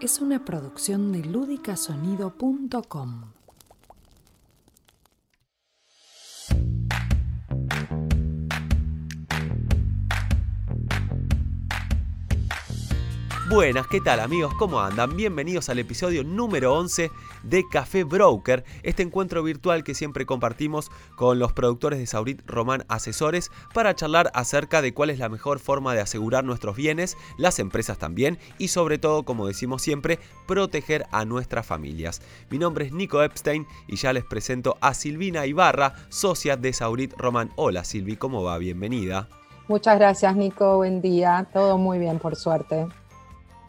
es una producción de ludicasonido.com. Buenas, ¿qué tal amigos? ¿Cómo andan? Bienvenidos al episodio número 11 de Café Broker, este encuentro virtual que siempre compartimos con los productores de Saurit Román Asesores para charlar acerca de cuál es la mejor forma de asegurar nuestros bienes, las empresas también y sobre todo, como decimos siempre, proteger a nuestras familias. Mi nombre es Nico Epstein y ya les presento a Silvina Ibarra, socia de Saurit Román. Hola Silvi, ¿cómo va? Bienvenida. Muchas gracias Nico, buen día. Todo muy bien, por suerte.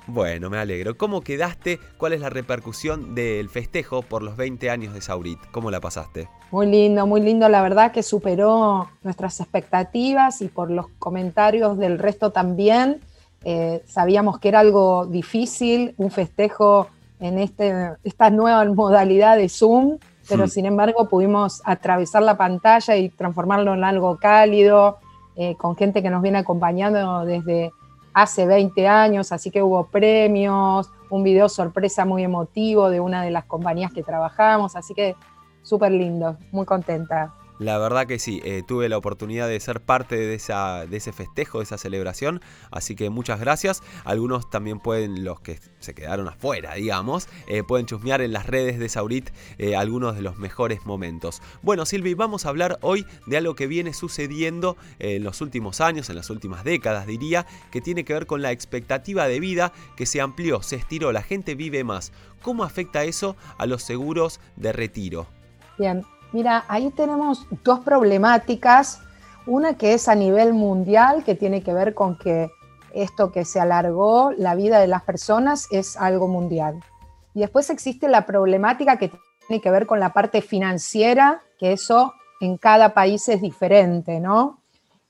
Bueno, me alegro. ¿Cómo quedaste? ¿Cuál es la repercusión del festejo por los 20 años de Saurit? ¿Cómo la pasaste? Muy lindo, muy lindo. La verdad que superó nuestras expectativas y por los comentarios del resto también. Eh, sabíamos que era algo difícil, un festejo en este, esta nueva modalidad de Zoom, pero hmm. sin embargo pudimos atravesar la pantalla y transformarlo en algo cálido, eh, con gente que nos viene acompañando desde hace 20 años, así que hubo premios, un video sorpresa muy emotivo de una de las compañías que trabajamos, así que súper lindo, muy contenta. La verdad que sí, eh, tuve la oportunidad de ser parte de, esa, de ese festejo, de esa celebración, así que muchas gracias. Algunos también pueden, los que se quedaron afuera, digamos, eh, pueden chusmear en las redes de Saurit eh, algunos de los mejores momentos. Bueno, Silvi, vamos a hablar hoy de algo que viene sucediendo en los últimos años, en las últimas décadas diría, que tiene que ver con la expectativa de vida que se amplió, se estiró, la gente vive más. ¿Cómo afecta eso a los seguros de retiro? Bien, Mira, ahí tenemos dos problemáticas. Una que es a nivel mundial, que tiene que ver con que esto que se alargó, la vida de las personas, es algo mundial. Y después existe la problemática que tiene que ver con la parte financiera, que eso en cada país es diferente, ¿no?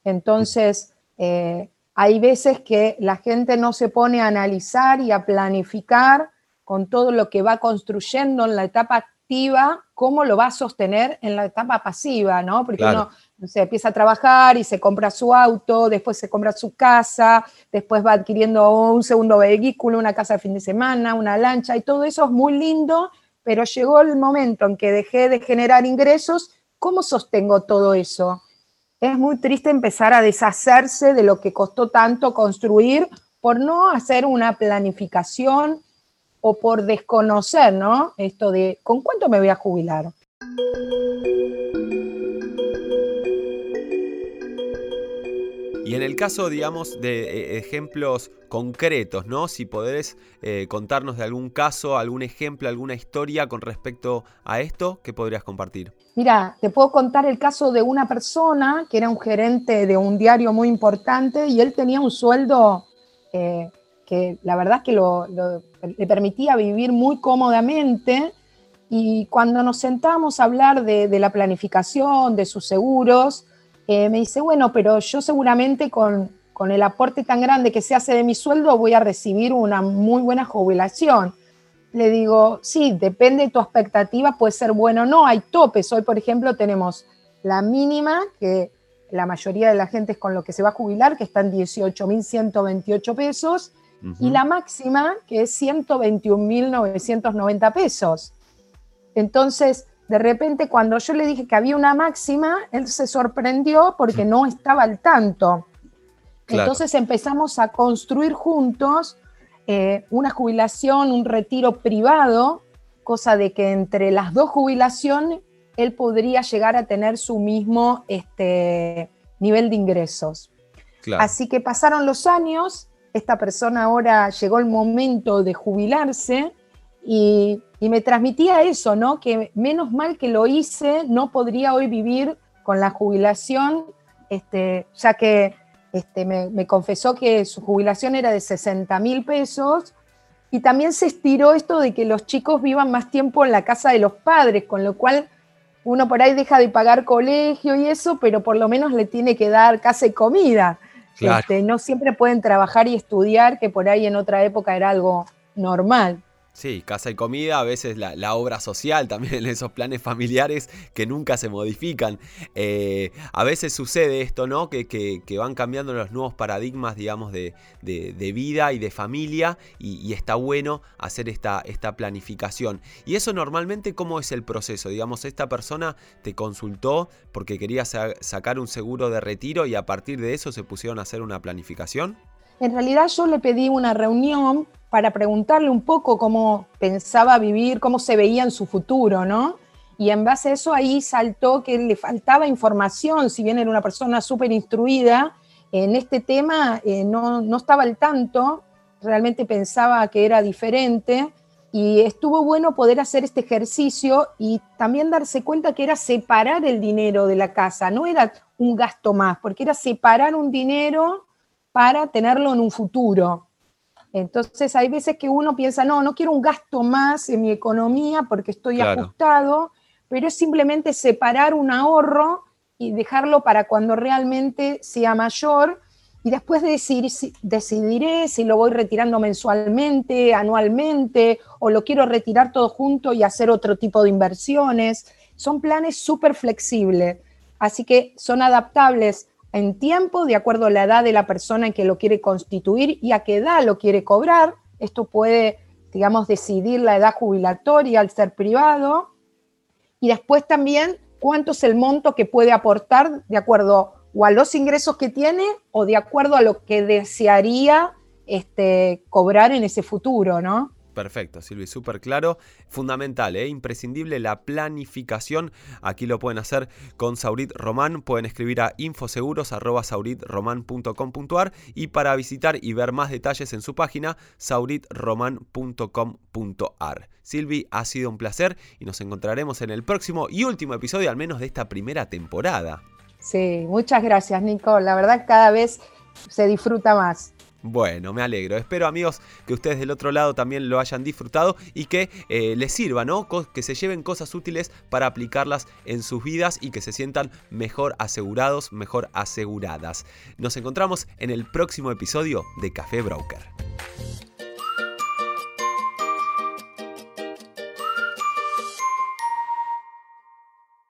Entonces, eh, hay veces que la gente no se pone a analizar y a planificar con todo lo que va construyendo en la etapa cómo lo va a sostener en la etapa pasiva, ¿no? Porque uno se empieza a trabajar y se compra su auto, después se compra su casa, después va adquiriendo un segundo vehículo, una casa de fin de semana, una lancha, y todo eso es muy lindo, pero llegó el momento en que dejé de generar ingresos, ¿cómo sostengo todo eso? Es muy triste empezar a deshacerse de lo que costó tanto construir por no hacer una planificación o por desconocer, ¿no? Esto de, ¿con cuánto me voy a jubilar? Y en el caso, digamos, de eh, ejemplos concretos, ¿no? Si podés eh, contarnos de algún caso, algún ejemplo, alguna historia con respecto a esto, ¿qué podrías compartir? Mira, te puedo contar el caso de una persona que era un gerente de un diario muy importante y él tenía un sueldo eh, que la verdad es que le permitía vivir muy cómodamente. Y cuando nos sentamos a hablar de, la planificación, de sus seguros, eh, me dice, bueno, pero yo seguramente con, con el aporte tan grande que se hace de mi sueldo voy a recibir una muy buena jubilación. Le digo, sí, depende de tu expectativa, puede ser bueno o no, hay topes. Hoy, por ejemplo, tenemos la mínima, que la mayoría de la gente es con lo que se va a jubilar, que está en 18.128 pesos, y la máxima, que es 121.990 pesos. Entonces, de repente, cuando yo le dije que había una máxima, él se sorprendió porque no estaba al tanto. Entonces empezamos a construir juntos eh, una jubilación, un retiro privado, cosa de que entre las dos jubilaciones él podría llegar a tener su mismo este, nivel de ingresos. Así que pasaron los años esta persona ahora llegó el momento de jubilarse y, me transmitía eso, ¿no? Que menos mal que lo hice, no podría hoy vivir con la jubilación, este, ya que este, me, confesó que su jubilación era de 60 mil pesos y también se estiró esto de que los chicos vivan más tiempo en la casa de los padres, con lo cual uno por ahí deja de pagar colegio y eso, pero por lo menos le tiene que dar casa y comida. Este, no siempre pueden trabajar y estudiar, que por ahí en otra época era algo normal. Sí, casa y comida, a veces la, obra social también, esos planes familiares que nunca se modifican. Eh, a veces sucede esto, ¿no? Que, que, van cambiando los nuevos paradigmas, digamos, de, vida y de familia y, está bueno hacer esta, esta planificación. Y eso normalmente, ¿cómo es el proceso? Digamos, esta persona te consultó porque quería sacar un seguro de retiro y a partir de eso se pusieron a hacer una planificación. En realidad yo le pedí una reunión para preguntarle un poco cómo pensaba vivir, cómo se veía en su futuro, ¿no? Y en base a eso ahí saltó que le faltaba información, si bien era una persona súper instruida, en este tema eh, no, no estaba al tanto, realmente pensaba que era diferente y estuvo bueno poder hacer este ejercicio y también darse cuenta que era separar el dinero de la casa, no era un gasto más, porque era separar un dinero para tenerlo en un futuro. Entonces hay veces que uno piensa, no, no quiero un gasto más en mi economía porque estoy ajustado, pero es simplemente separar un ahorro y dejarlo para cuando realmente sea mayor. Y después decidir, decidiré si lo voy retirando mensualmente, anualmente, o lo quiero retirar todo junto y hacer otro tipo de inversiones. Son planes súper flexibles, así que son adaptables en tiempo, de acuerdo a la edad de la persona que lo quiere constituir y a qué edad lo quiere cobrar. Esto puede, digamos, decidir la edad jubilatoria al ser privado. Y después también cuánto es el monto que puede aportar de acuerdo o a los ingresos que tiene o de acuerdo a lo que desearía este, cobrar en ese futuro, ¿no? Perfecto, Silvi, súper claro. Fundamental, ¿eh? imprescindible la planificación. Aquí lo pueden hacer con Saurit Román. Pueden escribir a infoseguros.sauritroman.com.ar y para visitar y ver más detalles en su página, sauritroman.com.ar. Silvi, ha sido un placer y nos encontraremos en el próximo y último episodio, al menos de esta primera temporada. Sí, muchas gracias, Nico. La verdad, cada vez se disfruta más. Bueno, me alegro. Espero amigos que ustedes del otro lado también lo hayan disfrutado y que eh, les sirva, ¿no? Que se lleven cosas útiles para aplicarlas en sus vidas y que se sientan mejor asegurados, mejor aseguradas. Nos encontramos en el próximo episodio de Café Broker.